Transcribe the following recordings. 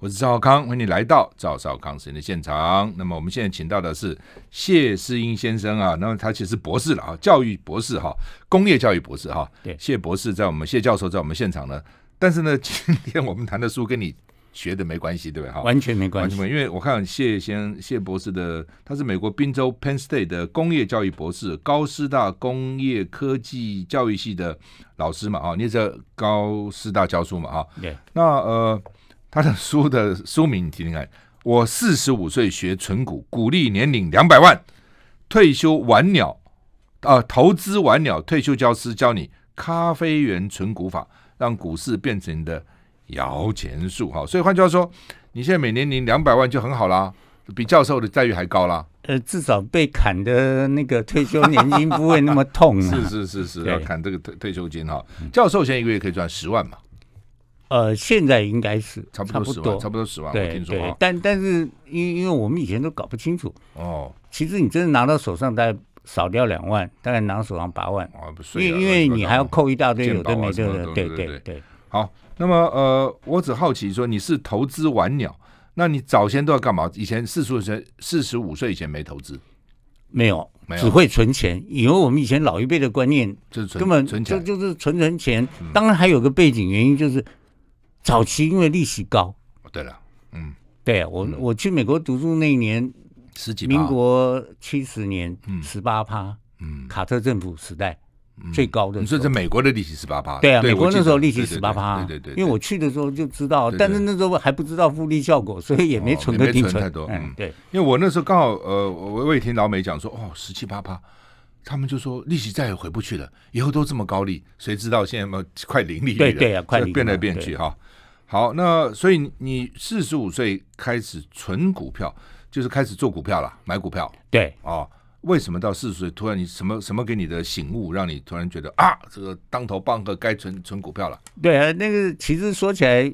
我是赵少康，欢迎你来到赵少康时间的现场。那么我们现在请到的是谢世英先生啊，那么他其实博士了啊，教育博士哈，工业教育博士哈。对，谢博士在我们谢教授在我们现场呢，但是呢，今天我们谈的书跟你学的没关系，对不对？哈，完全没关系，因为我看谢先谢博士的，他是美国宾州 Penn State 的工业教育博士，高师大工业科技教育系的老师嘛啊，你在高师大教书嘛啊？对，那呃。他的书的书名你听听看，我四十五岁学存股，鼓励年领两百万，退休晚鸟啊、呃，投资晚鸟退休教师教你咖啡园存股法，让股市变成你的摇钱树。哈，所以换句话说，你现在每年领两百万就很好啦，比教授的待遇还高啦。呃，至少被砍的那个退休年金不会那么痛啊。是是是是，要砍这个退退休金哈。教授现在一个月可以赚十万嘛？呃，现在应该是差不多十万，差不多十万。对对，但但是因因为我们以前都搞不清楚哦。其实你真的拿到手上，大概少掉两万，大概拿到手上八万。啊，不是，因为因为你还要扣一大堆有的没的。对对对。好，那么呃，我只好奇说，你是投资晚鸟，那你早先都要干嘛？以前四十五岁四十五岁以前没投资，没有，只会存钱。因为我们以前老一辈的观念就是根本就就是存存钱。当然还有个背景原因就是。早期因为利息高，对了，嗯，对啊，我、嗯、我去美国读书那一年，十几，民国七十年，十八趴，嗯，卡特政府时代、嗯、最高的，你说这美国的利息十八趴，对啊，美国那时候利息十八趴，对对对，因为我去的时候就知道，但是那时候还不知道复利效果，所以也没存个定存，存。太多，嗯，对，因为我那时候刚好，呃，我我也听老美讲说，哦，十七八趴，他们就说利息再也回不去了，以后都这么高利，谁知道现在嘛快零利率了，对对啊，快变来变去哈。好，那所以你四十五岁开始存股票，就是开始做股票了，买股票。对，哦，为什么到四十岁突然你什么什么给你的醒悟，让你突然觉得啊，这个当头棒喝，该存存股票了？对啊，那个其实说起来，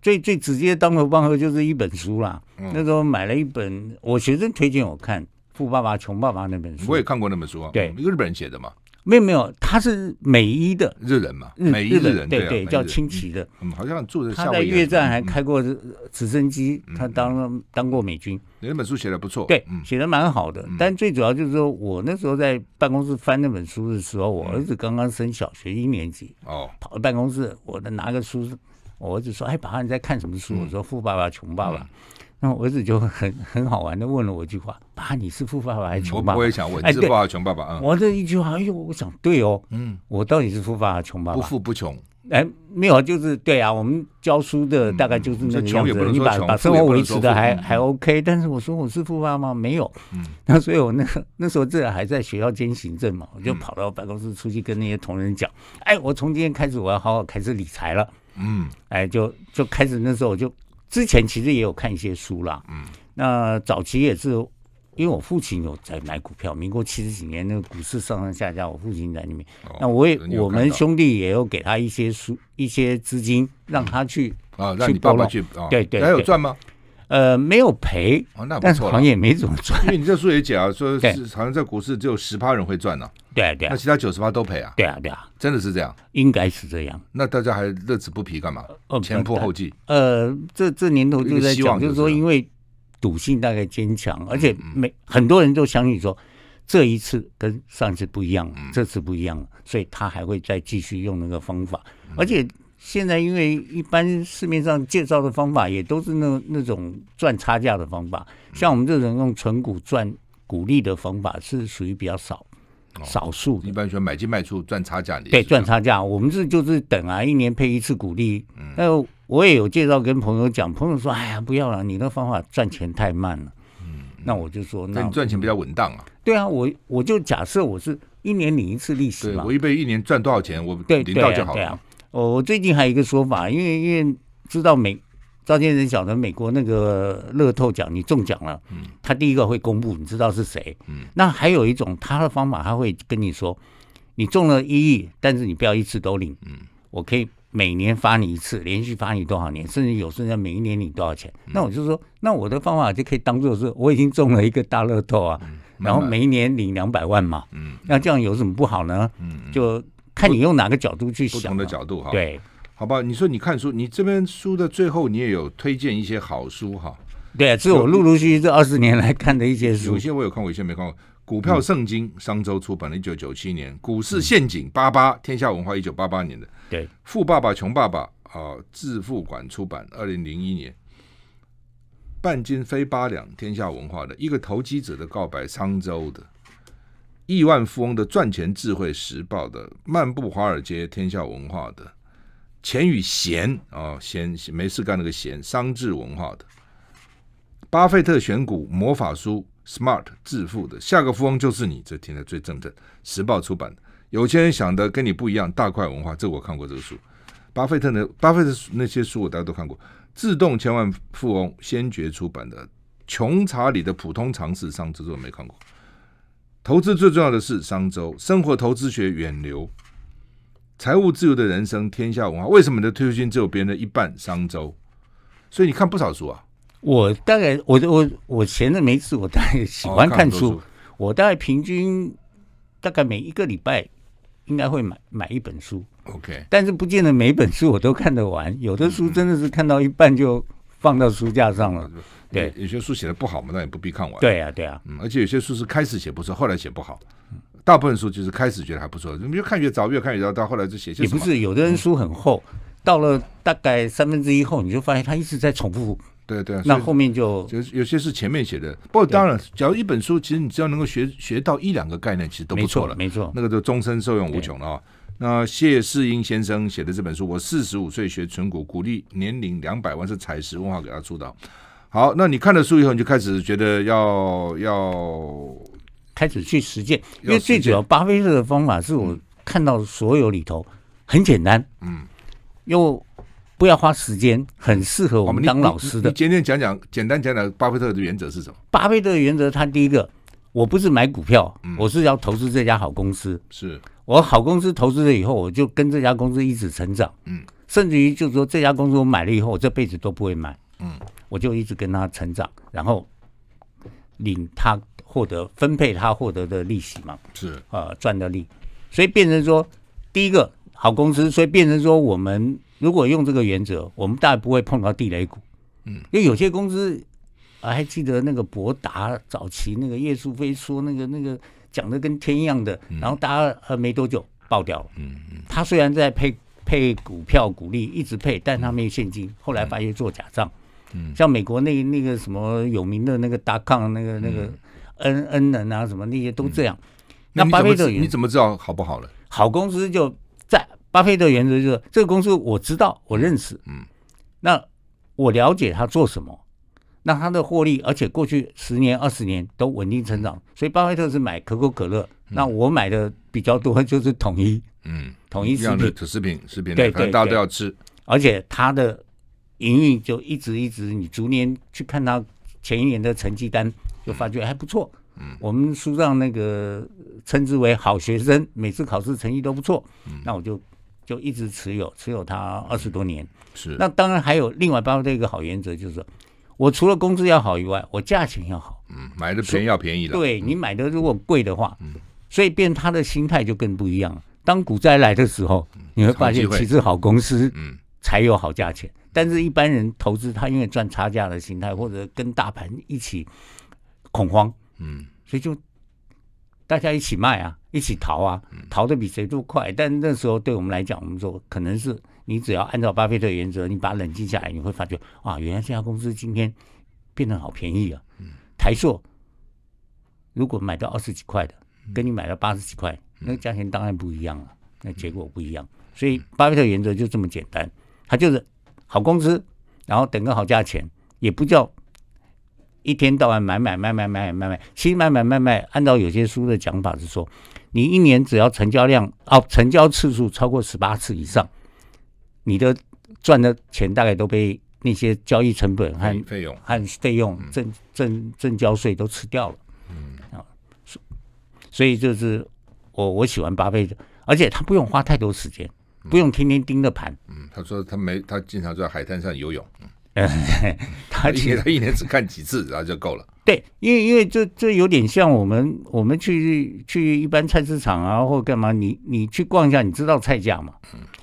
最最直接当头棒喝就是一本书啦。嗯、那时候买了一本，我学生推荐我看《富爸爸穷爸爸》那本书，我也看过那本书啊。对，一个日本人写的嘛。没有没有，他是美伊的日人嘛，美伊的人，对对，叫清崎的。嗯，好像住在他在越战还开过直升机，他当当过美军。那本书写的不错，对，写的蛮好的。但最主要就是说我那时候在办公室翻那本书的时候，我儿子刚刚升小学一年级，哦，跑到办公室，我在拿个书，我儿子说：“哎，爸爸你在看什么书？”我说：“富爸爸穷爸爸。”那我儿子就很很好玩的问了我一句话：“爸，你是富爸爸还是穷爸爸？”我也想问，你是富爸爸穷爸爸啊？我这一句话，哎呦，我想对哦，嗯，我到底是富爸爸穷爸爸？不富不穷，哎，没有，就是对啊，我们教书的大概就是那个样子，你把把生活维持的还还 OK。但是我说我是富爸爸吗？没有，嗯，那所以我那个那时候这还在学校兼行政嘛，我就跑到办公室出去跟那些同仁讲：“哎，我从今天开始我要好好开始理财了。”嗯，哎，就就开始那时候我就。之前其实也有看一些书啦，嗯，那早期也是，因为我父亲有在买股票，民国七十几年那个股市上上下下，我父亲在里面，哦、那我也我们兄弟也有给他一些书一些资金，让他去啊，让你爸爸去，对对，还有赚吗？呃，没有赔，哦，那但是好像也没怎么赚，因为你这书也讲啊，说是好像在股市只有十趴人会赚呢，对啊对。啊，那其他九十趴都赔啊，对啊对啊，真的是这样，应该是这样，那大家还乐此不疲干嘛？前仆后继，呃，这这年头就在讲，就是说因为赌性大概坚强，而且每很多人都相信说这一次跟上次不一样，这次不一样，所以他还会再继续用那个方法，而且。现在因为一般市面上介绍的方法也都是那那种赚差价的方法，像我们这种用存股赚股利的方法是属于比较少，少数。一般说买进卖出赚差价，对，赚差价。我们这就是等啊，一年配一次股利。那我也有介绍跟朋友讲，朋友说：“哎呀，不要了，你那方法赚钱太慢了。”嗯，那我就说：“那你赚钱比较稳当啊。”对啊，我我就假设我是一年领一次利息嘛，我一辈一年赚多少钱，我领到就好了。我我最近还有一个说法，因为因为知道美赵先生晓得美国那个乐透奖你中奖了，嗯，他第一个会公布，你知道是谁，嗯，那还有一种他的方法，他会跟你说，你中了一亿，但是你不要一次都领，嗯，我可以每年发你一次，连续发你多少年，甚至有甚至每一年领多少钱，嗯，那我就说，那我的方法就可以当做是我已经中了一个大乐透啊，嗯，然后每一年领两百万嘛，嗯，那这样有什么不好呢？嗯，就。看你用哪个角度去想，不同的角度哈。对，好吧？你说你看书，你这边书的最后你也有推荐一些好书哈。对啊，这是我陆陆续续这二十年来看的一些书，有些我有看过，有些没看过。股票圣经，商周出版的，一九九七年；股市陷阱，八八，天下文化，一九八八年的。对，富爸爸穷爸爸啊，致富馆出版，二零零一年。半斤非八两，天下文化的一个投机者的告白，商周的。亿万富翁的赚钱智慧，时报的。漫步华尔街，天下文化的。钱与闲啊，闲没事干那个闲，商智文化的。巴菲特选股魔法书。Smart 致富的下个富翁就是你，这听得最正正。时报出版的，有钱人想的跟你不一样。大块文化，这、我看过这个书。巴菲特的巴菲特那些书我大家都看过。自动千万富翁先觉出版的《穷查理的普通常识》，商周我没看过。投资最重要的是商周，生活投资学远流，财务自由的人生天下文化。为什么你的退休金只有别人的一半？商周，所以你看不少书啊。我大概我我我闲着没事，我大概喜欢看书。哦、看我大概平均大概每一个礼拜应该会买买一本书。OK，但是不见得每一本书我都看得完。有的书真的是看到一半就放到书架上了。嗯、对，有些书写的不好嘛，那也不必看完。对啊，对啊。嗯，而且有些书是开始写不错，后来写不好。大部分书就是开始觉得还不错，你越看越糟，越看越糟，到后来就写。也不是，有的人书很厚，嗯、到了大概三分之一后，你就发现他一直在重复。对对，那后面就就有些是前面写的，不过当然，假如一本书，其实你只要能够学学到一两个概念，其实都不错了，没错，没错，那个就终身受用无穷了啊。那谢世英先生写的这本书，我四十五岁学存股，鼓励年龄两百万，是采石文化给他出的。好，那你看了书以后，你就开始觉得要要开始去实践，因为最主要巴菲特的方法是我看到所有里头很简单，嗯，又。不要花时间，很适合我们当老师的。你今天讲讲，简单讲讲，巴菲特的原则是什么？巴菲特的原则，他第一个，我不是买股票，嗯、我是要投资这家好公司。是我好公司投资了以后，我就跟这家公司一直成长。嗯，甚至于就是说，这家公司我买了以后，我这辈子都不会卖。嗯，我就一直跟他成长，然后领他获得分配他获得的利息嘛。是呃赚的利，所以变成说，第一个好公司，所以变成说我们。如果用这个原则，我们大概不会碰到地雷股。嗯，因为有些公司，啊，还记得那个博达早期那个叶树飞说那个那个讲的跟天一样的，然后大家呃没多久爆掉了。嗯嗯，他虽然在配配股票股利一直配，但他没有现金，后来发现做假账。嗯，像美国那那个什么有名的那个达康那个那个恩恩人啊什么那些都这样。那巴菲特你怎么知道好不好了？好公司就在。巴菲特原则就是这个公司我知道我认识，嗯，那我了解他做什么，那它的获利，而且过去十年二十年都稳定成长，所以巴菲特是买可口可乐，那我买的比较多就是统一，嗯，统一食品，食品食品，对对，大家都要吃，而且它的营运就一直一直，你逐年去看它前一年的成绩单，就发觉还不错，嗯，我们书上那个称之为好学生，每次考试成绩都不错，嗯，那我就。就一直持有，持有它二十多年。是，那当然还有另外包括一个好原则，就是说我除了工资要好以外，我价钱要好。嗯，买的便宜要便宜的。对，你买的如果贵的话，嗯，所以变他的心态就更不一样了。当股灾来的时候，你会发现其实好公司，嗯，才有好价钱。但是一般人投资，他因为赚差价的心态，或者跟大盘一起恐慌，嗯，所以就。大家一起卖啊，一起逃啊，逃得比谁都快。但那时候对我们来讲，我们说可能是你只要按照巴菲特原则，你把它冷静下来，你会发觉啊，原来这家公司今天变得好便宜啊。台塑如果买到二十几块的，跟你买到八十几块，那个价钱当然不一样了，那结果不一样。所以巴菲特原则就这么简单，他就是好公司，然后等个好价钱，也不叫。一天到晚买买买买买买买，其实买买买买，按照有些书的讲法是说，你一年只要成交量哦，成交次数超过十八次以上，你的赚的钱大概都被那些交易成本和费用和费用证证证交税都吃掉了。嗯啊，所以就是我我喜欢巴菲特，而且他不用花太多时间，不用天天盯着盘。嗯，他说他没他经常在海滩上游泳。他其实他一年只看几次，然后就够了。对，因为因为这这有点像我们我们去去一般菜市场啊，或干嘛，你你去逛一下，你知道菜价嘛？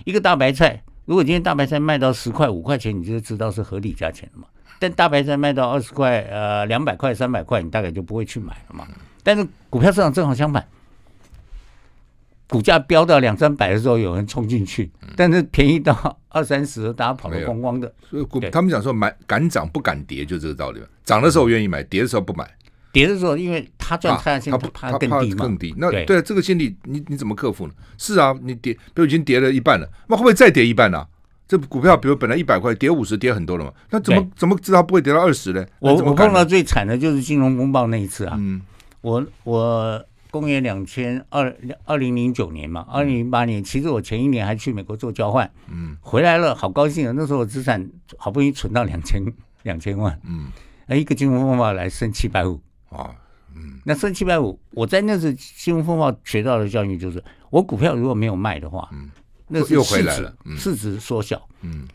一个大白菜如果今天大白菜卖到十块五块钱，你就知道是合理价钱了嘛。但大白菜卖到二十块、呃两百块、三百块，你大概就不会去买了嘛。但是股票市场正好相反，股价飙到两三百的时候，有人冲进去，但是便宜到二三十，大家跑得光光的。所以股他们讲说买敢涨不敢跌，就这个道理。涨的时候愿意买，跌的时候不买。跌的时候，因为他赚太阳性，他不怕更低嘛更低。那对这个心理，你你怎么克服呢？是啊，你跌都已经跌了一半了，那会不会再跌一半呢、啊？这股票比如本来一百块，跌五十，跌很多了嘛。那怎么怎么知道不会跌到二十呢？我我碰到最惨的就是金融风暴那一次啊。嗯，我我公元两千二二零零九年嘛，二零零八年，其实我前一年还去美国做交换，嗯，回来了，好高兴啊！那时候我资产好不容易存到两千两千万，嗯，一个金融风暴来升七百五。啊，嗯，那升七百五，我在那次新闻风暴学到的教训就是，我股票如果没有卖的话，嗯，那是又回来了，市值缩小，嗯，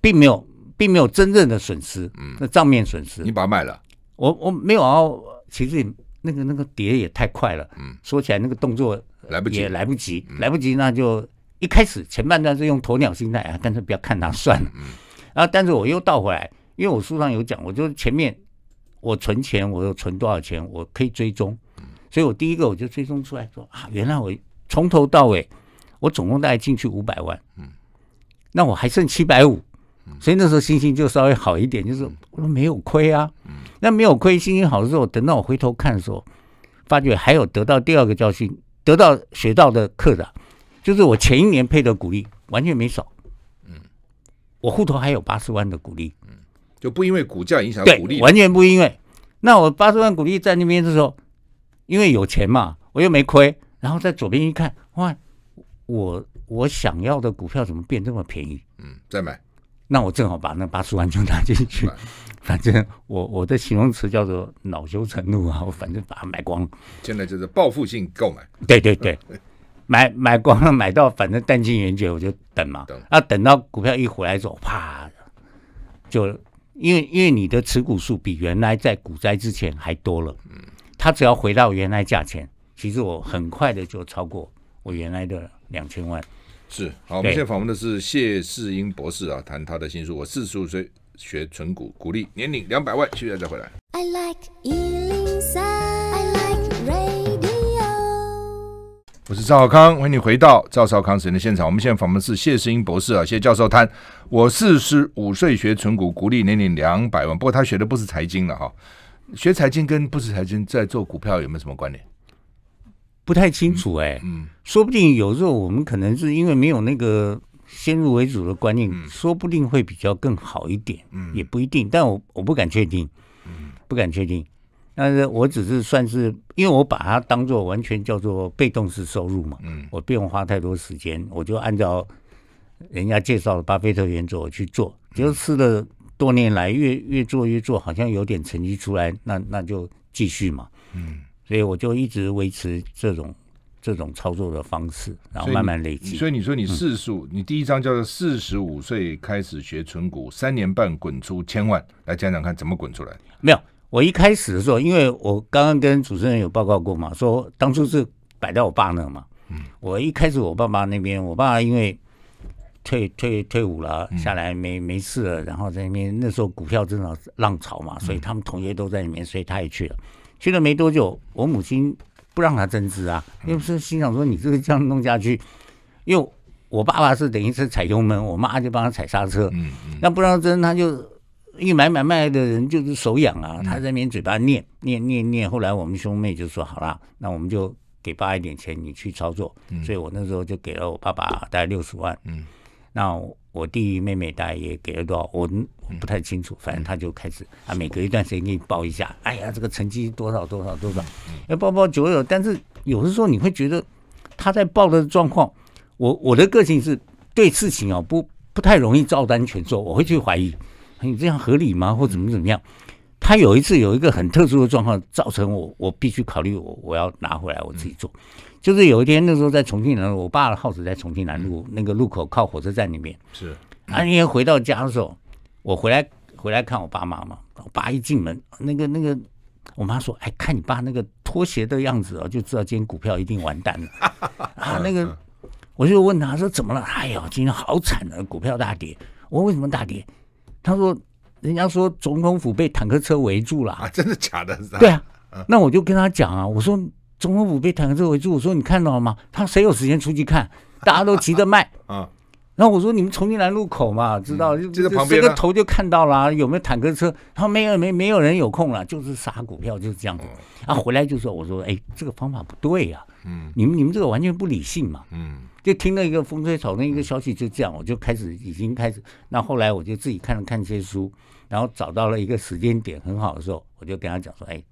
并没有，并没有真正的损失，嗯，那账面损失，你把它卖了，我我没有啊，其实那个那个跌也太快了，嗯，说起来那个动作来不及，也来不及，来不及，那就一开始前半段是用鸵鸟心态啊，但是不要看它算了，嗯，然后但是我又倒回来，因为我书上有讲，我就前面。我存钱，我有存多少钱，我可以追踪，所以我第一个我就追踪出来说啊，原来我从头到尾，我总共大概进去五百万，嗯。那我还剩七百五，所以那时候心情就稍微好一点，就是我说没有亏啊，那没有亏，心情好的时候，等到我回头看的时候，发觉还有得到第二个教训，得到学到的课的，就是我前一年配的股利完全没少，嗯。我户头还有八十万的股利。就不因为股价影响股利，完全不因为。那我八十万股利在那边的时候，因为有钱嘛，我又没亏。然后在左边一看，哇，我我想要的股票怎么变这么便宜？嗯，再买。那我正好把那八十万就拿进去。反正我我的形容词叫做恼羞成怒啊，我反正把它买光了。现在就是报复性购买。对对对，买买光了，买到反正弹尽援绝，我就等嘛。等啊，等到股票一回来之后，啪，就。因为因为你的持股数比原来在股灾之前还多了，嗯，它只要回到原来价钱，其实我很快的就超过我原来的两千万。是，好，我们现在访问的是谢世英博士啊，谈他的新书《我四十五岁学存股，鼓励年龄两百万》，现在再回来。I like 我是赵少康，欢迎你回到赵少康时间的现场。我们现在访问是谢世英博士啊，谢教授谈我四十五岁学存股，股利年领两百万。不过他学的不是财经了哈，学财经跟不是财经在做股票有没有什么关联？不太清楚哎、欸，嗯，说不定有时候我们可能是因为没有那个先入为主的观念，嗯、说不定会比较更好一点，嗯，也不一定，但我我不敢确定，嗯，不敢确定。但是我只是算是，因为我把它当做完全叫做被动式收入嘛，嗯，我不用花太多时间，我就按照人家介绍的巴菲特原则我去做，就是了多年来越越做越做，好像有点成绩出来，那那就继续嘛，嗯，所以我就一直维持这种这种操作的方式，然后慢慢累积。所以你说你四十五，你第一章叫做四十五岁开始学存股，三年半滚出千万，来讲讲看怎么滚出来？没有。我一开始的时候，因为我刚刚跟主持人有报告过嘛，说当初是摆在我爸那嘛。嗯，我一开始我爸爸那边，我爸因为退退退伍了，下来没没事了，然后在那边那时候股票正好浪潮嘛，所以他们同学都在里面，所以他也去了。去了没多久，我母亲不让他增资啊，因为是心想说你这个这样弄下去，因为我爸爸是等于是踩油门，我妈就帮他踩刹车。嗯嗯，那不让增，他就。因为买买卖的人就是手痒啊，他在那边嘴巴念念念念，后来我们兄妹就说好了，那我们就给爸一点钱，你去操作。所以我那时候就给了我爸爸大概六十万。嗯，那我弟妹妹大概也给了多少，我不太清楚，反正他就开始啊，每隔一段时间给你报一下，哎呀，这个成绩多少多少多少，要报报久有。但是有的时候你会觉得他在报的状况，我我的个性是对事情啊不不太容易照单全收，我会去怀疑。你这样合理吗？或怎么怎么样？他有一次有一个很特殊的状况，造成我我必须考虑我我要拿回来我自己做。就是有一天那时候在重庆南路，我爸的号子在重庆南路那个路口靠火车站里面。是，啊，那天回到家的时候，我回来回来看我爸妈嘛，我爸一进门，那个那个我妈说：“哎，看你爸那个拖鞋的样子哦，就知道今天股票一定完蛋了。”啊，那个我就问他说怎么了？哎呦，今天好惨啊，股票大跌。我说为什么大跌？他说人家说总统府被坦克车围住了啊，真的假的？对啊，那我就跟他讲啊，我说总统府被坦克车围住，我说你看到了吗？他谁有时间出去看？大家都急着卖啊。然后我说你们重庆南路口嘛，知道就就在旁边，这个头就看到了，啊，有没有坦克车？他说没有，没没有人有空了，就是杀股票就是这样子。啊，回来就说我说哎，这个方法不对呀，嗯，你们你们这个完全不理性嘛，嗯，就听了一个风吹草动一个消息就这样，我就开始已经开始。那后来我就自己看了看这些书，然后找到了一个时间点很好的时候，我就跟他讲说，哎，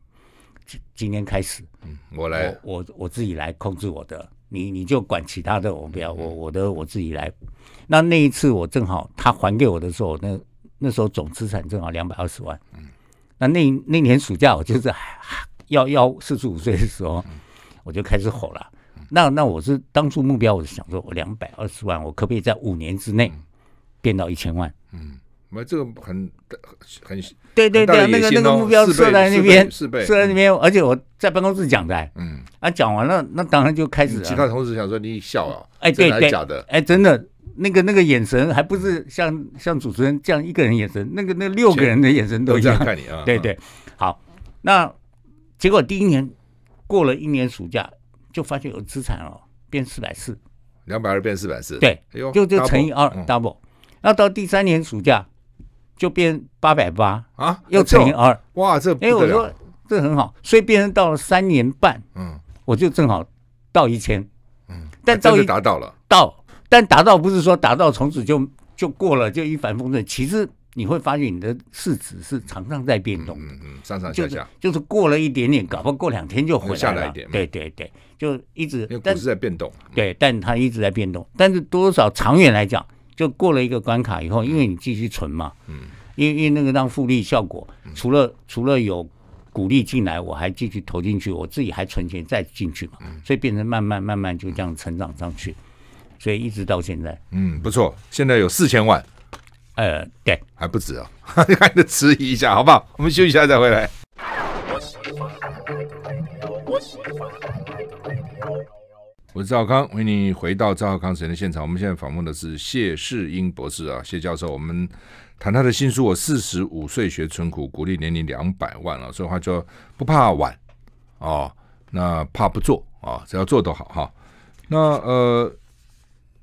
今今天开始，嗯，我来，我我，我自己来控制我的。你你就管其他的，我不要，我我的我自己来。那那一次我正好他还给我的时候，那那时候总资产正好两百二十万。嗯，那那那年暑假我就是要要四十五岁的时候，我就开始吼了。那那我是当初目标，我是想说我两百二十万，我可不可以在五年之内变到一千万？嗯。没这个很很对对对，那个那个目标设在那边，设在那边，而且我在办公室讲的，嗯，啊，讲完了，那当然就开始。其他同事想说你笑啊，哎，对对，假的，哎，真的，那个那个眼神还不是像像主持人这样一个人眼神，那个那六个人的眼神都一样看你啊，对对，好，那结果第一年过了一年暑假，就发现有资产哦变四百四，两百二变四百四，对，就就乘以二 double，那到第三年暑假。就变八百八啊，又乘以二，哇，这哎，我说这很好，所以变成到了三年半，嗯，我就正好到一千，嗯，但真的达到了，到，但达到不是说达到从此就就过了就一帆风顺，其实你会发现你的市值是常常在变动，嗯嗯，上上下下，就是过了一点点，搞不好过两天就回来了，对对对，就一直，但是在变动，对，但它一直在变动，但是多少长远来讲。就过了一个关卡以后，因为你继续存嘛，嗯，因为因为那个让复利效果，除了除了有鼓励进来，我还继续投进去，我自己还存钱再进去嘛，所以变成慢慢慢慢就这样成长上去，所以一直到现在，嗯，不错，现在有四千万，呃，对，还不止啊，还得迟疑一下，好不好？我们休息一下再回来。我是赵康，欢迎你回到赵康时间的现场。我们现在访问的是谢世英博士啊，谢教授。我们谈他的新书《我四十五岁学存股，股利年龄两百万》了，所以话就不怕晚哦，那怕不做啊，只要做都好哈。那呃，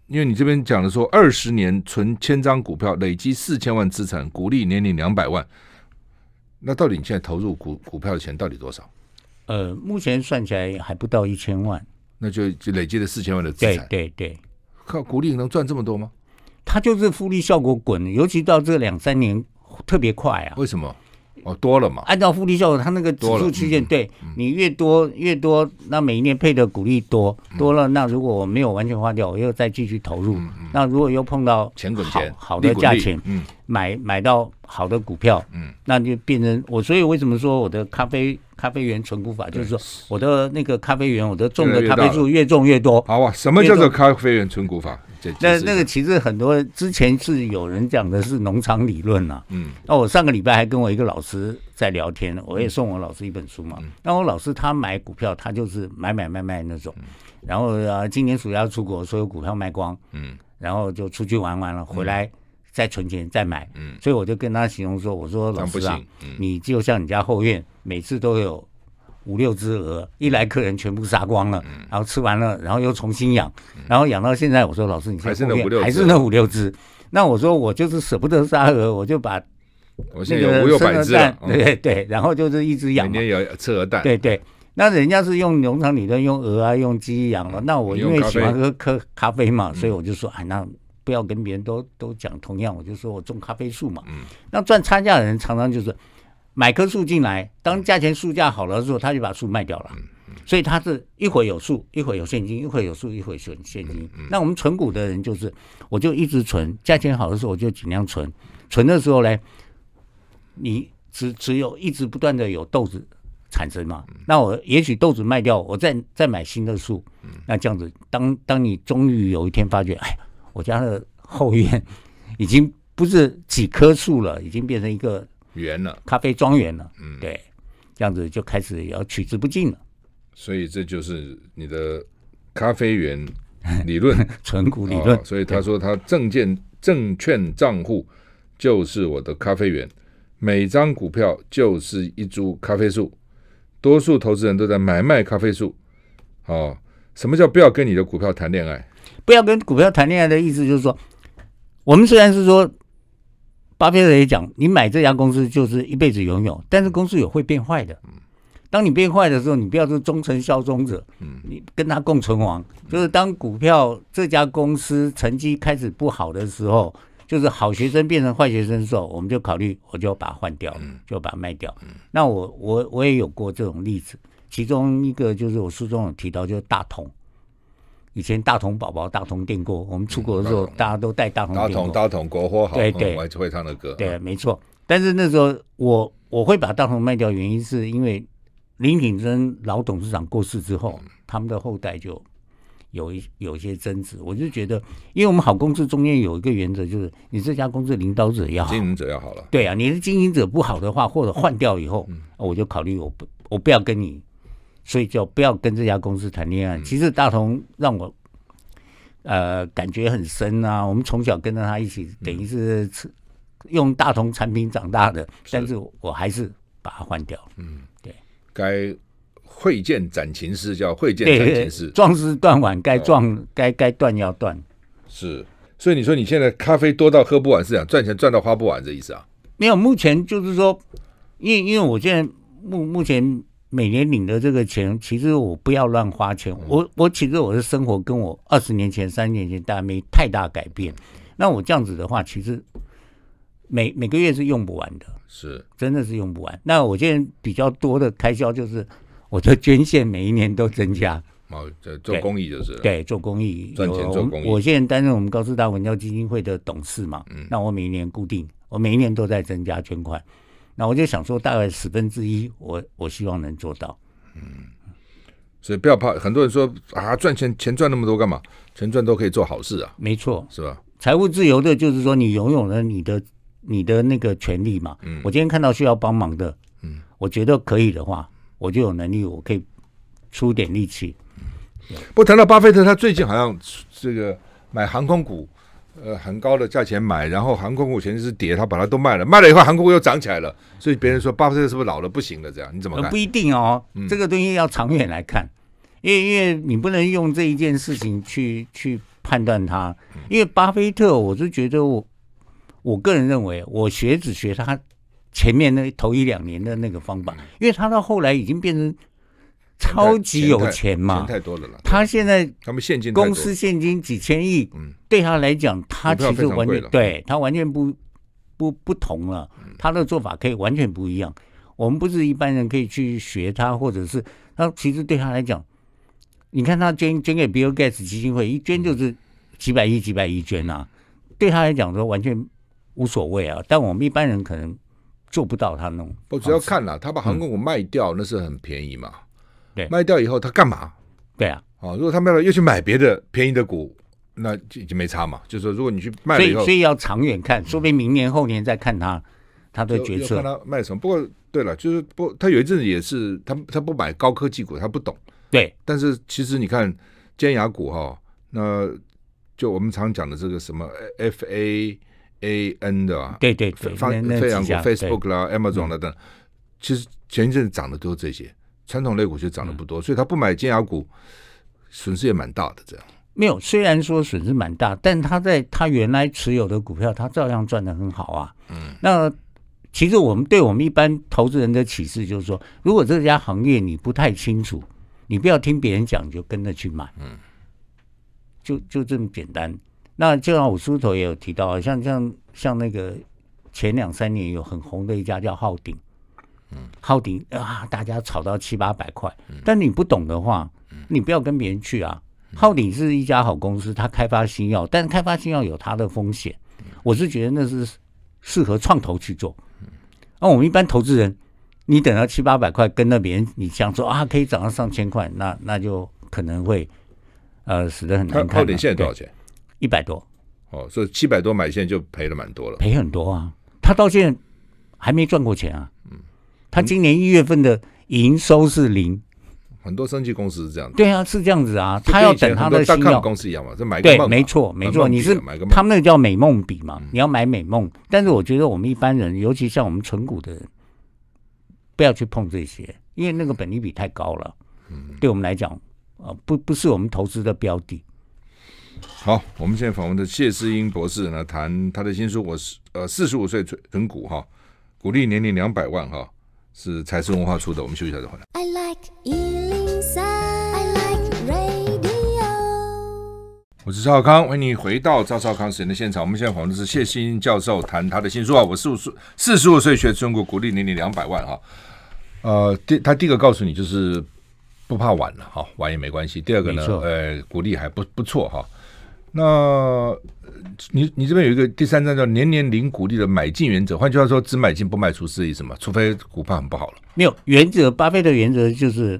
因为你这边讲的说，二十年存千张股票，累积四千万资产，股利年龄两百万，那到底你现在投入股股票的钱到底多少？呃，目前算起来还不到一千万。那就就累积了四千万的资产，对对对，靠股利能赚这么多吗？它就是复利效果滚，尤其到这两三年特别快啊！为什么？哦，多了嘛。按照复利效果，它那个指数曲线，对你越多越多，那每一年配的股利多多了，那如果我没有完全花掉，我又再继续投入，那如果又碰到钱滚钱好的价钱，嗯，买买到好的股票，嗯，那就变成我。所以为什么说我的咖啡？咖啡园存股法就是说，我的那个咖啡园，我的种的咖啡树越种越多。好啊，什么叫做咖啡园存股法？那那个其实很多之前是有人讲的是农场理论啊。嗯。那我上个礼拜还跟我一个老师在聊天，我也送我老师一本书嘛。那我老师他买股票，他就是买买卖卖那种。然后啊，今年暑假出国，所有股票卖光。嗯。然后就出去玩完了，回来再存钱再买。嗯。所以我就跟他形容说：“我说老师啊，你就像你家后院。”每次都有五六只鹅，一来客人全部杀光了，然后吃完了，然后又重新养，然后养到现在，我说老师，你现在还是那五六只，那我说我就是舍不得杀鹅，我就把我现在有五六百只，对对，然后就是一直养，每年有吃鹅蛋，对对。那人家是用农场里的用鹅啊，用鸡养了，那我因为喜欢喝咖咖啡？嘛，所以我就说，哎，那不要跟别人都都讲同样，我就说我种咖啡树嘛，那赚差价的人常常就是。买棵树进来，当价钱树价好了的时候，他就把树卖掉了。所以他是一会有树，一会有现金，一会有树，一会存现金。那我们存股的人就是，我就一直存，价钱好的时候我就尽量存。存的时候呢，你只只有一直不断的有豆子产生嘛。那我也许豆子卖掉，我再再买新的树。那这样子，当当你终于有一天发觉，哎，我家的后院已经不是几棵树了，已经变成一个。园了，咖啡庄园了，嗯，对，这样子就开始要取之不尽了。所以这就是你的咖啡园 理论，存股理论、哦。所以他说他证券证券账户就是我的咖啡园，每张股票就是一株咖啡树，多数投资人都在买卖咖啡树。哦，什么叫不要跟你的股票谈恋爱？不要跟股票谈恋爱的意思就是说，我们虽然是说，巴菲特也讲，你买这家公司就是一辈子拥有，但是公司有会变坏的。当你变坏的时候，你不要做忠诚效忠者，你跟他共存亡。就是当股票这家公司成绩开始不好的时候，就是好学生变成坏学生的时候，我们就考虑，我就把它换掉，就把它卖掉。那我我我也有过这种例子，其中一个就是我书中有提到，就是大同。以前大同宝宝、大同电锅，我们出国的时候，大家都带大同。大同大同国货好，对对，我还会唱的歌。对，没错。但是那时候我我会把大同卖掉，原因是因为林挺生老董事长过世之后，他们的后代就有一有一些争执。我就觉得，因为我们好公司中间有一个原则，就是你这家公司领导者要好，经营者要好了。对啊，你的经营者不好的话，或者换掉以后，我就考虑我不我不要跟你。所以就不要跟这家公司谈恋爱。其实大同让我呃感觉很深啊。我们从小跟着他一起，等于是用大同产品长大的，但是我还是把它换掉。嗯，对。该会见斩情丝，叫会见斩情丝。壮士断腕，该断该该断要断。是，所以你说你现在咖啡多到喝不完，是这样赚钱赚到花不完这意思啊？没有，目前就是说，因为因为我现在目目前。每年领的这个钱，其实我不要乱花钱。我我其实我的生活跟我二十年前、三十年前大概没太大改变。那我这样子的话，其实每每个月是用不完的，是真的是用不完。那我现在比较多的开销就是我的捐献，每一年都增加。哦，做公益就是对，做公益赚钱做公益。我现在担任我们高师大文教基金会的董事嘛，嗯，那我每一年固定，我每一年都在增加捐款。那我就想说，大概十分之一，我我希望能做到。嗯，所以不要怕。很多人说啊，赚钱钱赚那么多干嘛？钱赚都可以做好事啊。没错，是吧？财务自由的，就是说你拥有了你的你的那个权利嘛。嗯。我今天看到需要帮忙的，嗯，我觉得可以的话，我就有能力，我可以出点力气。嗯。不谈到巴菲特，他最近好像这个买航空股。呃，很高的价钱买，然后航空股全是跌，他把它都卖了，卖了以后航空股又涨起来了，所以别人说巴菲特是不是老了不行了？这样你怎么看？不一定哦，嗯、这个东西要长远来看，因为因为你不能用这一件事情去去判断它，因为巴菲特，我是觉得我我个人认为，我学只学他前面那头一两年的那个方法，因为他到后来已经变成。超级有钱嘛？钱太多了了。他现在他们现金公司现金几千亿，嗯，对他来讲，他其实完全对他完全不不不同了。他的做法可以完全不一样。我们不是一般人可以去学他，或者是他其实对他来讲，你看他捐捐给 Bill Gates 基金会，一捐就是几百亿几百亿捐啊，对他来讲说完全无所谓啊。但我们一般人可能做不到他那种。我只要看了，他把航空股卖掉，那是很便宜嘛。卖掉以后他干嘛？对啊，哦，如果他卖了又去买别的便宜的股，那就已经没差嘛。就是说，如果你去卖了以后，所以要长远看，说不定明年后年再看他他的决策。看他卖什么？不过对了，就是不，他有一阵子也是他他不买高科技股，他不懂。对，但是其实你看尖牙股哈，那就我们常讲的这个什么 F A A N 的啊，对对对，发非常股 Facebook 啦、Amazon 啦等，其实前一阵子涨的都是这些。传统类股就涨得不多，嗯、所以他不买尖牙股，损失也蛮大的。这样没有，虽然说损失蛮大，但他在他原来持有的股票，他照样赚得很好啊。嗯，那其实我们对我们一般投资人的启示就是说，如果这家行业你不太清楚，你不要听别人讲，就跟着去买。嗯，就就这么简单。那就像我书头也有提到，像像像那个前两三年有很红的一家叫浩鼎。嗯，浩鼎啊，大家炒到七八百块，但你不懂的话，你不要跟别人去啊。浩鼎是一家好公司，它开发新药，但是开发新药有它的风险。我是觉得那是适合创投去做。那我们一般投资人，你等到七八百块跟着别人，你想说啊可以涨到上千块，那那就可能会呃死得很难看。浩鼎现在多少钱？一百多。哦，所以七百多买现在就赔了蛮多了，赔很多啊。他到现在还没赚过钱啊。他今年一月份的营收是零，很多生技公司是这样的。对啊，是这样子啊，他要等他的新药公司一样嘛，这买对，没错没错，你是买个他们那个叫美梦笔嘛，你要买美梦。但是我觉得我们一般人，尤其像我们存股的人，不要去碰这些，因为那个本利比太高了。嗯，对我们来讲，呃，不不是我们投资的标的。好，我们现在访问的谢世英博士呢，谈他的新书，我是呃四十五岁存存股哈，鼓励年龄两百万哈，是财丝文化出的。我们休息一下再回来。I like 103, I like radio。我是赵少康，欢迎你回到赵少康时间的现场。我们现在访问的是谢欣教授，谈他的新书啊，我四五岁四十五岁学存股，股利年龄两百万哈。呃，第他第一个告诉你就是不怕晚了哈，晚也没关系。第二个呢，呃，鼓励还不不错哈。那你你这边有一个第三章叫年年零股利的买进原则，换句话说，只买进不卖出是意思吗？除非股票很不好了。没有原则，巴菲特原则就是，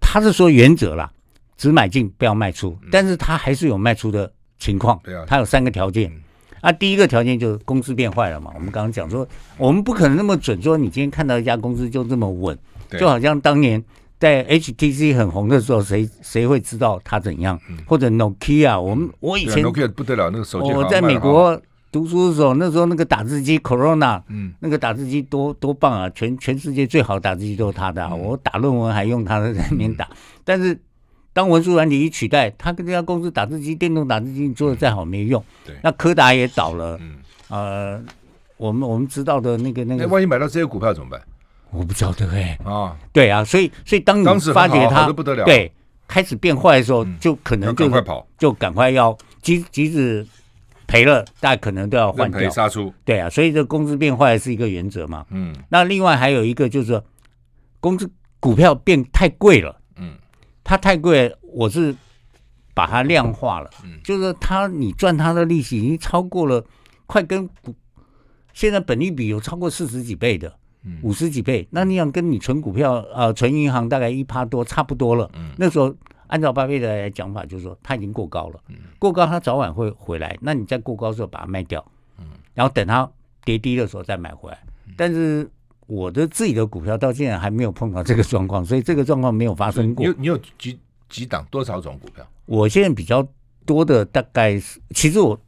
他是说原则啦，只买进不要卖出，但是他还是有卖出的情况。对啊，他有三个条件。啊，第一个条件就是公司变坏了嘛。我们刚刚讲说，我们不可能那么准说，你今天看到一家公司就这么稳，就好像当年。在 HTC 很红的时候，谁谁会知道它怎样？或者 Nokia，我们我以前 Nokia 不得了，那个手机我在美国读书的时候，那时候那个打字机 Corona，嗯，那个打字机多多棒啊！全全世界最好打字机都是它的，啊，我打论文还用它的在那边打。但是当文书软体一取代，他跟这家公司打字机，电动打字机做的再好没用。对，那柯达也倒了。嗯，呃，我们我们知道的那个那个，万一买到这些股票怎么办？我不晓得哎啊，对啊，所以所以当你发觉它对开始变坏的时候，就可能就就赶快要即即使赔了，大家可能都要换掉杀出。对啊，所以这公司变坏是一个原则嘛。嗯，那另外还有一个就是说，公司股票变太贵了。嗯，它太贵，我是把它量化了。嗯，就是说它你赚它的利息已经超过了，快跟股现在本利比有超过四十几倍的。五十几倍，那你想跟你存股票，呃，存银行大概一趴多，差不多了。嗯，那时候按照巴菲特的讲法，就是说它已经过高了。嗯，过高它早晚会回来。那你在过高的时候把它卖掉，嗯，然后等它跌低的时候再买回来。但是我的自己的股票到现在还没有碰到这个状况，所以这个状况没有发生过。你有你有几几档多少种股票？我现在比较多的大概是，其实我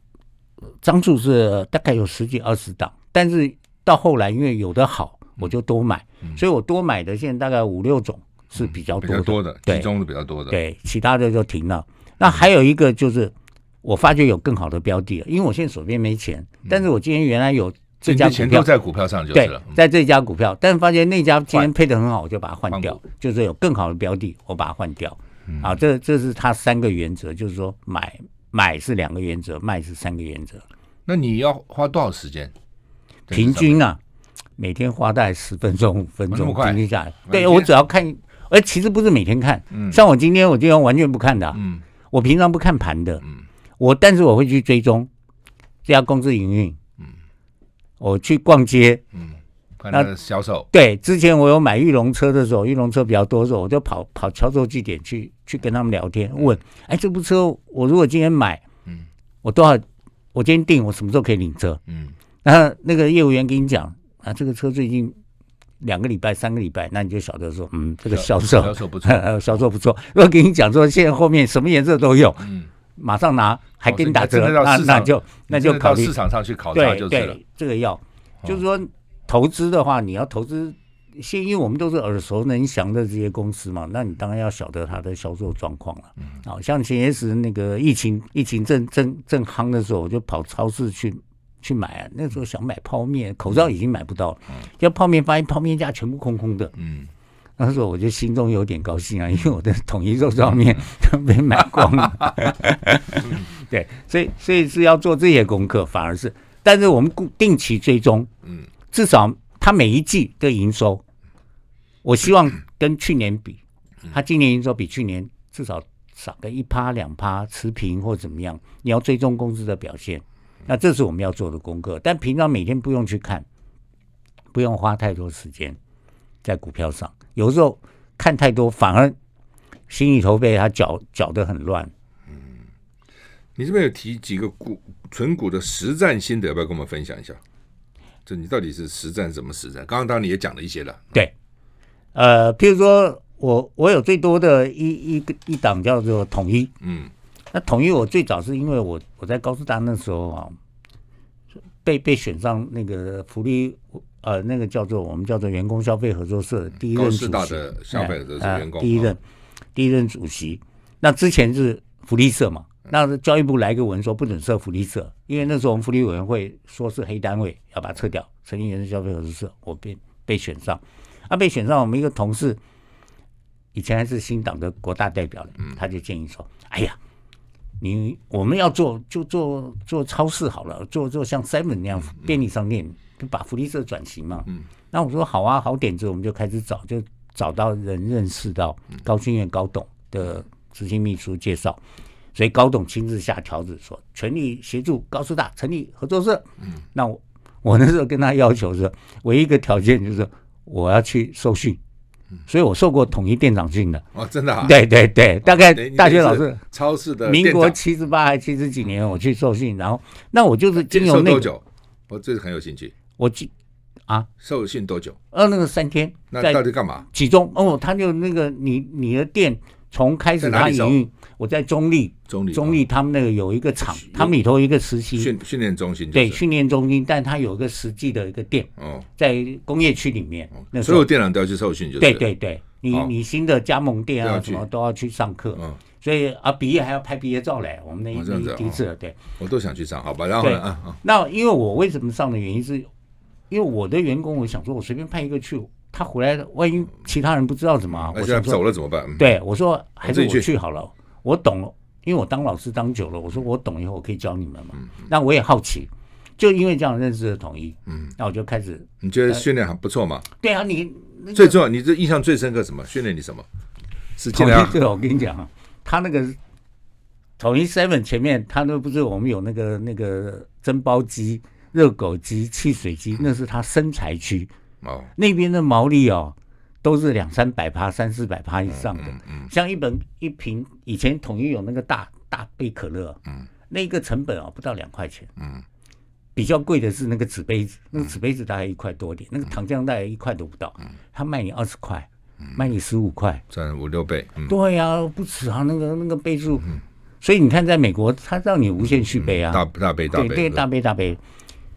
张数是大概有十几二十档，但是到后来因为有的好。我就多买，所以我多买的现在大概五六种是比较多的，嗯、比较多的，集中的比较多的，对，其他的就停了。那还有一个就是，我发觉有更好的标的了，因为我现在手边没钱，但是我今天原来有这家股票，钱都在股票上就是了，对，在这家股票，但是发现那家今天配的很好，我就把它换掉，就是有更好的标的，我把它换掉。啊，这这是它三个原则，就是说买买是两个原则，卖是三个原则。那你要花多少时间？平均啊？每天花大概十分钟、五 分钟，平均下来。对，我只要看，而其实不是每天看。嗯，像我今天，我今天完全不看的。嗯，我平常不看盘的。嗯，我但是我会去追踪这家公司营运。嗯，我去逛街。嗯，看它的销售。对，之前我有买玉龙车的时候，玉龙车比较多的时候，我就跑跑销售据点去去跟他们聊天，问：哎，这部车我如果今天买，嗯，我多少？我今天订，我什么时候可以领车？嗯，然后那个业务员跟你讲。啊，这个车最近两个礼拜、三个礼拜，那你就晓得说，嗯，这个销售销售不错，销售不错。如果给你讲说，现在后面什么颜色都有，嗯，马上拿还给你打折，那那就那就考虑市场上去考察就是了。这个要就是说投资的话，你要投资，先因为我们都是耳熟能详的这些公司嘛，那你当然要晓得它的销售状况了。嗯，好像前些时那个疫情疫情正正正夯的时候，我就跑超市去。去买啊！那时候想买泡面，口罩已经买不到了。要泡面，发现泡面架全部空空的。嗯，那时候我就心中有点高兴啊，因为我的统一肉燥面都 被买光了。对，所以所以是要做这些功课，反而是，但是我们固定期追踪，嗯，至少它每一季的营收，我希望跟去年比，它今年营收比去年至少少个一趴两趴持平或怎么样，你要追踪公司的表现。那这是我们要做的功课，但平常每天不用去看，不用花太多时间在股票上。有时候看太多，反而心里头被他搅搅得很乱。嗯，你这边有提几个股存股的实战心得，要不要跟我们分享一下？这你到底是实战怎么实战？刚刚当然你也讲了一些了。对，呃，譬如说我我有最多的一一个一档叫做统一，嗯，那统一我最早是因为我我在高师大那时候啊，被被选上那个福利呃那个叫做我们叫做员工消费合作社第一任主席，高师大的消费合作员工、第一任、哦、第一任主席，那之前是福利社嘛，那教育部来个文说不准设福利社，因为那时候我们福利委员会说是黑单位，要把它撤掉，成立员工消费合作社，我被被选上，啊被选上，我们一个同事。以前还是新党的国大代表呢，他就建议说：“哎呀，你我们要做就做做超市好了，做做像 Seven 那样便利商店，就把福利社转型嘛。”嗯那我说好啊，好点子，我们就开始找，就找到人认识到高新院高董的执行秘书介绍，所以高董亲自下条子说，全力协助高师大成立合作社。嗯那我我那时候跟他要求是，唯一一个条件就是我要去受训。所以我受过统一店长训的哦，真的啊？对对对，大概大学老师超市的民国七十八还七十几年，我去受训，然后那我就是经由那多久？我这是很有兴趣。我记啊，受训多久？呃，那个三天。那到底干嘛？集中哦，他就那个你你的店从开始他营运。我在中立，中立，中立他们那个有一个厂，他们里头有一个实习。训训练中心，对，训练中心，但他有一个实际的一个店，哦，在工业区里面，那所有店长都要去受训，就对对对，你你新的加盟店啊什么都要去上课，嗯。所以啊毕业还要拍毕业照嘞，我们那一第一次，对，我都想去上，好吧，然后呢，那因为我为什么上的原因是，因为我的员工，我想说我随便派一个去，他回来万一其他人不知道怎么，我现在走了怎么办？对，我说还是我去好了，我懂了。因为我当老师当久了，我说我懂以后我可以教你们嘛。那我也好奇，就因为这样认识了统一，嗯，那我就开始。你觉得训练还不错吗？对啊，你最重要，你这印象最深刻什么？训练你什么？是统一这个，我跟你讲啊，他那个统一 seven 前面，他那不是我们有那个那个蒸包机、热狗机、汽水机，那是他生财区哦，那边的毛利哦。都是两三百趴、三四百趴以上的，像一本一瓶以前统一有那个大大杯可乐，那个成本啊不到两块钱，比较贵的是那个纸杯子，那个纸杯子大概一块多点，那个糖浆大概一块都不到，他卖你二十块，卖你十五块，赚五六倍，对呀，不止啊，那个那个倍数，所以你看，在美国，他让你无限续杯啊，大大杯大杯，对大杯大杯，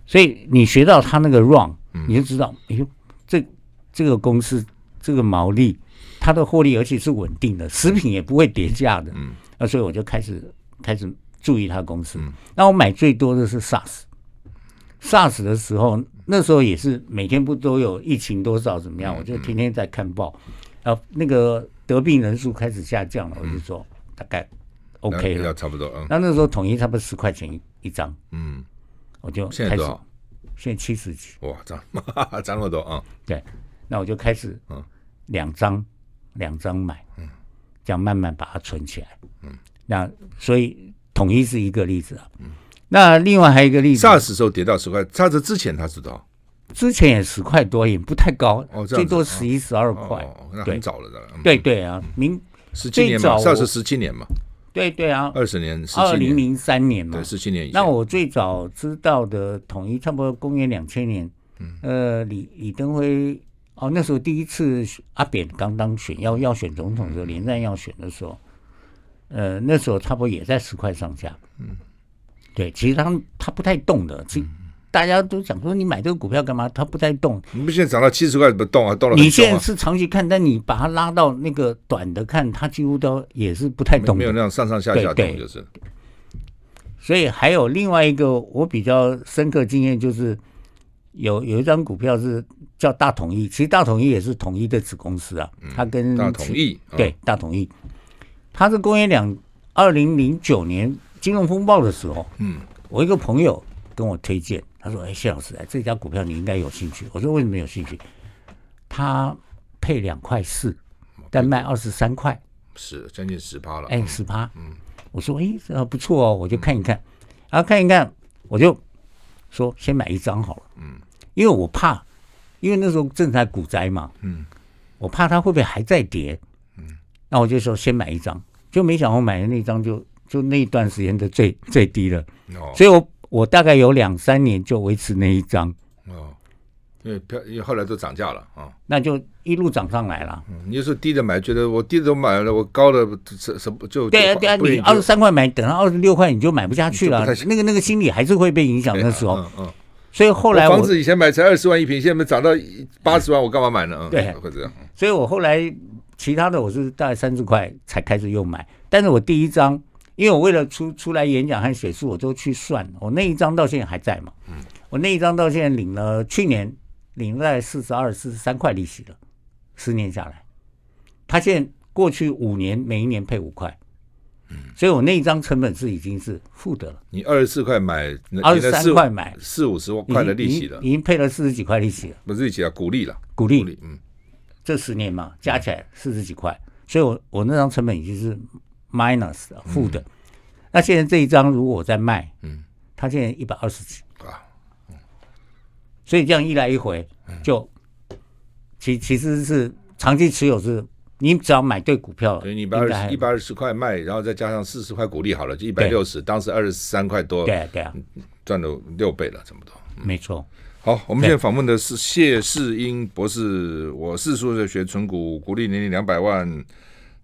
所以你学到他那个 run，你就知道，哎呦，这这个公司。这个毛利，它的获利而且是稳定的，食品也不会跌价的。嗯，那所以我就开始开始注意他公司。嗯，那我买最多的是 SARS，SARS 的时候，那时候也是每天不都有疫情多少怎么样，我就天天在看报。然后那个得病人数开始下降了，我就说大概 OK 了，差不多。那那时候统一差不多十块钱一一张。嗯，我就开始现在七十几。哇，涨 涨那么多啊！对。那我就开始，嗯，两张，两张买，嗯，这样慢慢把它存起来，嗯，那所以统一是一个例子啊，嗯，那另外还有一个例子，SARS 时候跌到十块，SARS 之前他知道，之前也十块多，也不太高，哦，最多十一十二块，哦，那很早了的，对对啊，明十七年嘛，SARS 十七年嘛，对对啊，二十年，二零零三年嘛，对，十七年以前，那我最早知道的统一差不多公元两千年，嗯，呃，李李登辉。哦，那时候第一次阿扁刚当选，要要选总统的时候，连战要选的时候，呃，那时候差不多也在十块上下。嗯，对，其实他他不太动的，大家都想说你买这个股票干嘛？它不太动。你不现在涨到七十块怎么动啊？动了、啊。你现在是长期看，但你把它拉到那个短的看，它几乎都也是不太动，没有那样上上下下动，就是。所以还有另外一个我比较深刻经验就是。有有一张股票是叫大统一，其实大统一也是统一的子公司啊。它跟大统一对大统一，它是公元两二零零九年金融风暴的时候，嗯，我一个朋友跟我推荐，他说：“哎，谢老师，哎，这家股票你应该有兴趣。”我说：“为什么有兴趣？”他配两块四，但卖二十三块，是将近十趴了。哎，十趴。嗯，我说：“哎，这不错哦，我就看一看。”然后看一看，我就。说先买一张好了，嗯，因为我怕，因为那时候正在股灾嘛，嗯，我怕它会不会还在跌，嗯，那我就说先买一张，就没想到我买的那张就就那一段时间的最最低了，哦，所以我我大概有两三年就维持那一张，哦，因为票因为后来都涨价了啊，那就一路涨上来了。嗯，你就说低的买，觉得我低的都买了，我高的什什么就对啊对啊，你二十三块买，等到二十六块你就买不下去了，那个那个心理还是会被影响。那时候，嗯嗯，所以后来房子以前买才二十万一平，现在涨到八十万，我干嘛买呢？对，会这样。所以我后来其他的我是大概三十块才开始又买，但是我第一张，因为我为了出出来演讲和写书，我都去算，我那一张到现在还在嘛，嗯，我那一张到现在领了去年。领了四十二、四十三块利息了，十年下来，他现在过去五年每一年配五块，嗯，所以我那一张成本是已经是负的了。你二十四块买，二十三块买四五十块的利息了，已经配了四十几块利息了，不是利息啊，股利了，股利，嗯，这十年嘛，加起来四十几块，所以我我那张成本已经是 minus 负的。那现在这一张如果我在卖，嗯，他现在一百二十几。所以这样一来一回，就其其实是长期持有是，你只要买对股票，对，你把一百二十块卖，然后再加上四十块股利，好了，就一百六十。当时二十三块多，对对啊，赚了六倍了，差不多。没错。好，我们现在访问的是谢世英博士，我四十岁学存股，股利年龄两百万，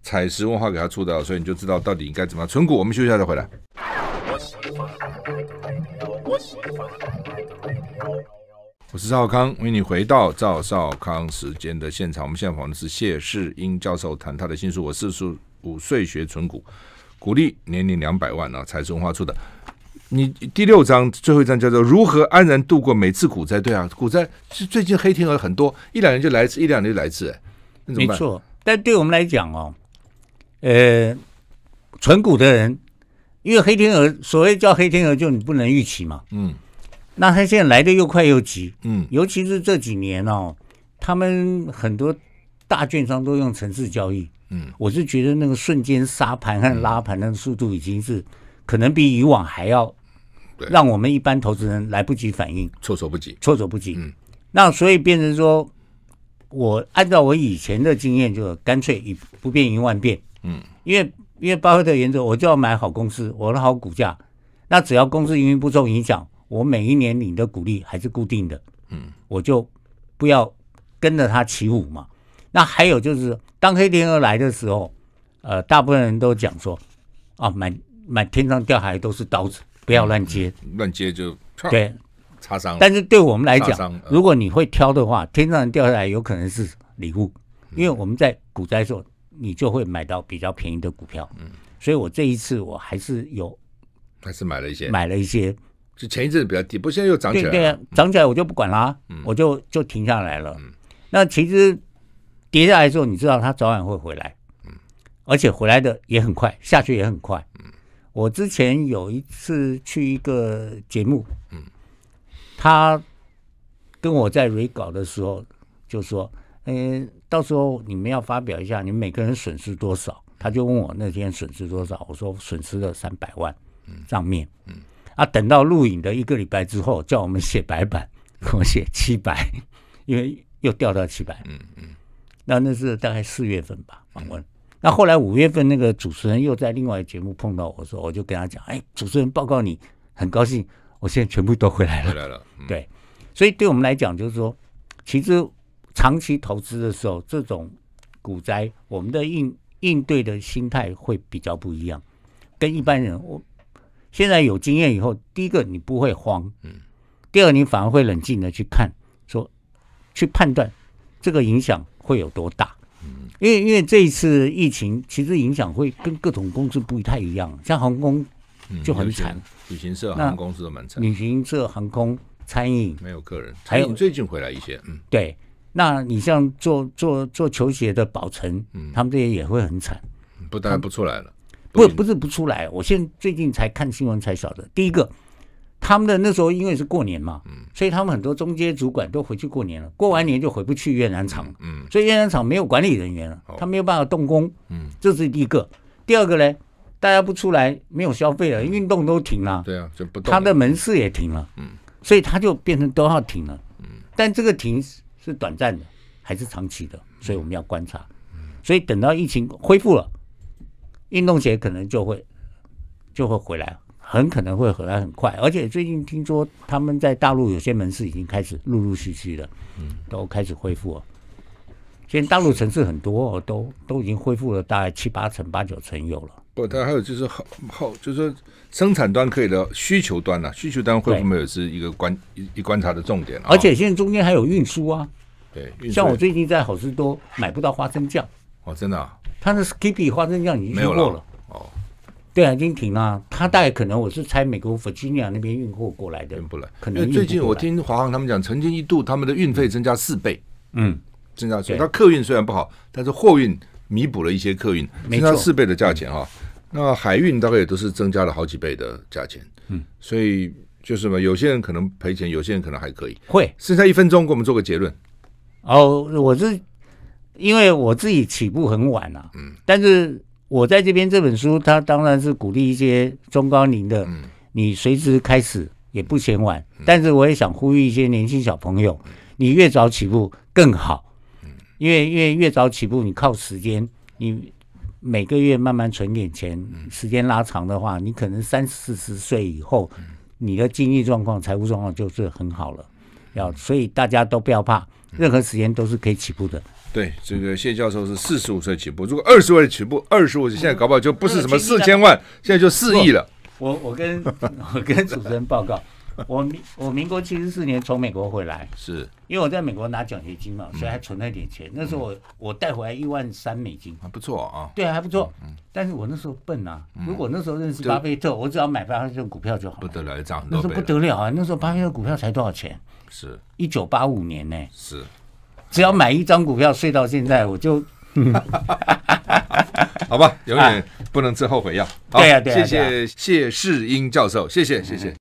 采石文化给他出的，所以你就知道到底应该怎么样存股。我们休息一下再回来。我是赵康，为你回到赵少康时间的现场。我们现在访问的是谢世英教授，谈他的新书《我四十五岁学存股，鼓励年龄两百万》啊，采实文化出的。你第六章最后一章叫做“如何安然度过每次股灾”。对啊，股灾是最近黑天鹅很多，一两年就来一次，一两年就来一次，哎，没错。但对我们来讲哦，呃，存股的人，因为黑天鹅，所谓叫黑天鹅，就你不能预期嘛，嗯。那他现在来的又快又急，嗯，尤其是这几年哦，他们很多大券商都用城市交易，嗯，我是觉得那个瞬间杀盘和拉盘的速度已经是可能比以往还要让我们一般投资人来不及反应，措手不及，措手不及。嗯，那所以变成说，我按照我以前的经验，就干脆以不变应万变，嗯，因为因为巴菲特原则，我就要买好公司，我的好股价，那只要公司营运不受影响。我每一年领的股利还是固定的，嗯，我就不要跟着它起舞嘛。那还有就是，当黑天鹅来的时候，呃，大部分人都讲说，啊，满满天上掉下来都是刀子，不要乱接，嗯、乱接就对擦伤。但是对我们来讲，如果你会挑的话，天上掉下来有可能是礼物，因为我们在股灾的时候，你就会买到比较便宜的股票。嗯，所以我这一次我还是有，还是买了一些，买了一些。就前一阵子比较低，不过现在又涨起来了。对对、啊，涨起来我就不管啦、啊，嗯、我就就停下来了。嗯、那其实跌下来之后，你知道它早晚会回来，嗯、而且回来的也很快，下去也很快。嗯、我之前有一次去一个节目，嗯、他跟我在 re 稿的时候就说：“嗯，到时候你们要发表一下，你们每个人损失多少？”他就问我那天损失多少，我说损失了三百万账面。嗯嗯啊，等到录影的一个礼拜之后，叫我们写白板，我写七百，因为又掉到七百。嗯嗯。那那是大概四月份吧，访问。那后来五月份，那个主持人又在另外节目碰到我说，我就跟他讲，哎，主持人报告你，很高兴，我现在全部都回来了。回来了。嗯、对，所以对我们来讲，就是说，其实长期投资的时候，这种股灾，我们的应应对的心态会比较不一样，跟一般人我。现在有经验以后，第一个你不会慌，嗯，第二你反而会冷静的去看，说去判断这个影响会有多大，嗯，因为因为这一次疫情其实影响会跟各种公司不太一样，像航空就很惨，旅行社、航空公司都蛮惨，旅行社、航空、餐饮没有客人，还有最近回来一些，嗯，对，那你像做做做球鞋的宝成，嗯，他们这些也会很惨，不当然不出来了。不不是不出来，我现在最近才看新闻才晓得。第一个，他们的那时候因为是过年嘛，所以他们很多中阶主管都回去过年了。过完年就回不去越南厂，嗯，所以越南厂没有管理人员了，他没有办法动工，嗯，这是第一个。第二个呢，大家不出来，没有消费了，运动都停了，对啊，就不动，他的门市也停了，嗯，所以他就变成都要停了，嗯，但这个停是短暂的还是长期的，所以我们要观察，所以等到疫情恢复了。运动鞋可能就会就会回来很可能会回来很快。而且最近听说他们在大陆有些门市已经开始陆陆续续的，嗯，都开始恢复了。现在大陆城市很多都都已经恢复了，大概七八成、八九成有了。不，它还有就是后后，就是说生产端可以的需求端呢、啊，需求端会不会也是一个观一一观察的重点、啊。而且现在中间还有运输啊，对，像我最近在好事多买不到花生酱，哦，真的、啊，他的 Skippy 花生酱已经没有了，哦，对啊，已经停了。他大概可能我是猜美国 Virginia 那边运货过来的，运不来，可能因为最近我听华航他们讲，曾经一度他们的运费增加四倍，嗯。增加，所以它客运虽然不好，但是货运弥补了一些客运，增加四倍的价钱哈。那海运大概也都是增加了好几倍的价钱，嗯，所以就是嘛，有些人可能赔钱，有些人可能还可以。会。剩下一分钟，给我们做个结论。哦，我是因为我自己起步很晚啊，嗯，但是我在这边这本书，它当然是鼓励一些中高龄的，嗯，你随时开始也不嫌晚，但是我也想呼吁一些年轻小朋友，你越早起步更好。嗯。因为因为越早起步，你靠时间，你每个月慢慢存点钱，时间拉长的话，你可能三四十岁以后，你的经济状况、财务状况就是很好了。要所以大家都不要怕，任何时间都是可以起步的。对，这个谢教授是四十五岁起步，如果二十岁起步，二十五岁现在搞不好就不是什么四千万，现在就四亿了。我我跟 我跟主持人报告。我民我民国七十四年从美国回来，是因为我在美国拿奖学金嘛，所以还存了一点钱。那时候我我带回来一万三美金，还不错啊。对，还不错。但是我那时候笨啊，如果那时候认识巴菲特，我只要买巴菲特股票就好。不得了，涨那时候不得了啊！那时候巴菲特股票才多少钱？是，一九八五年呢。是，只要买一张股票，睡到现在我就，好吧，永远不能吃后悔药。对呀，对呀。谢谢谢世英教授，谢谢谢谢。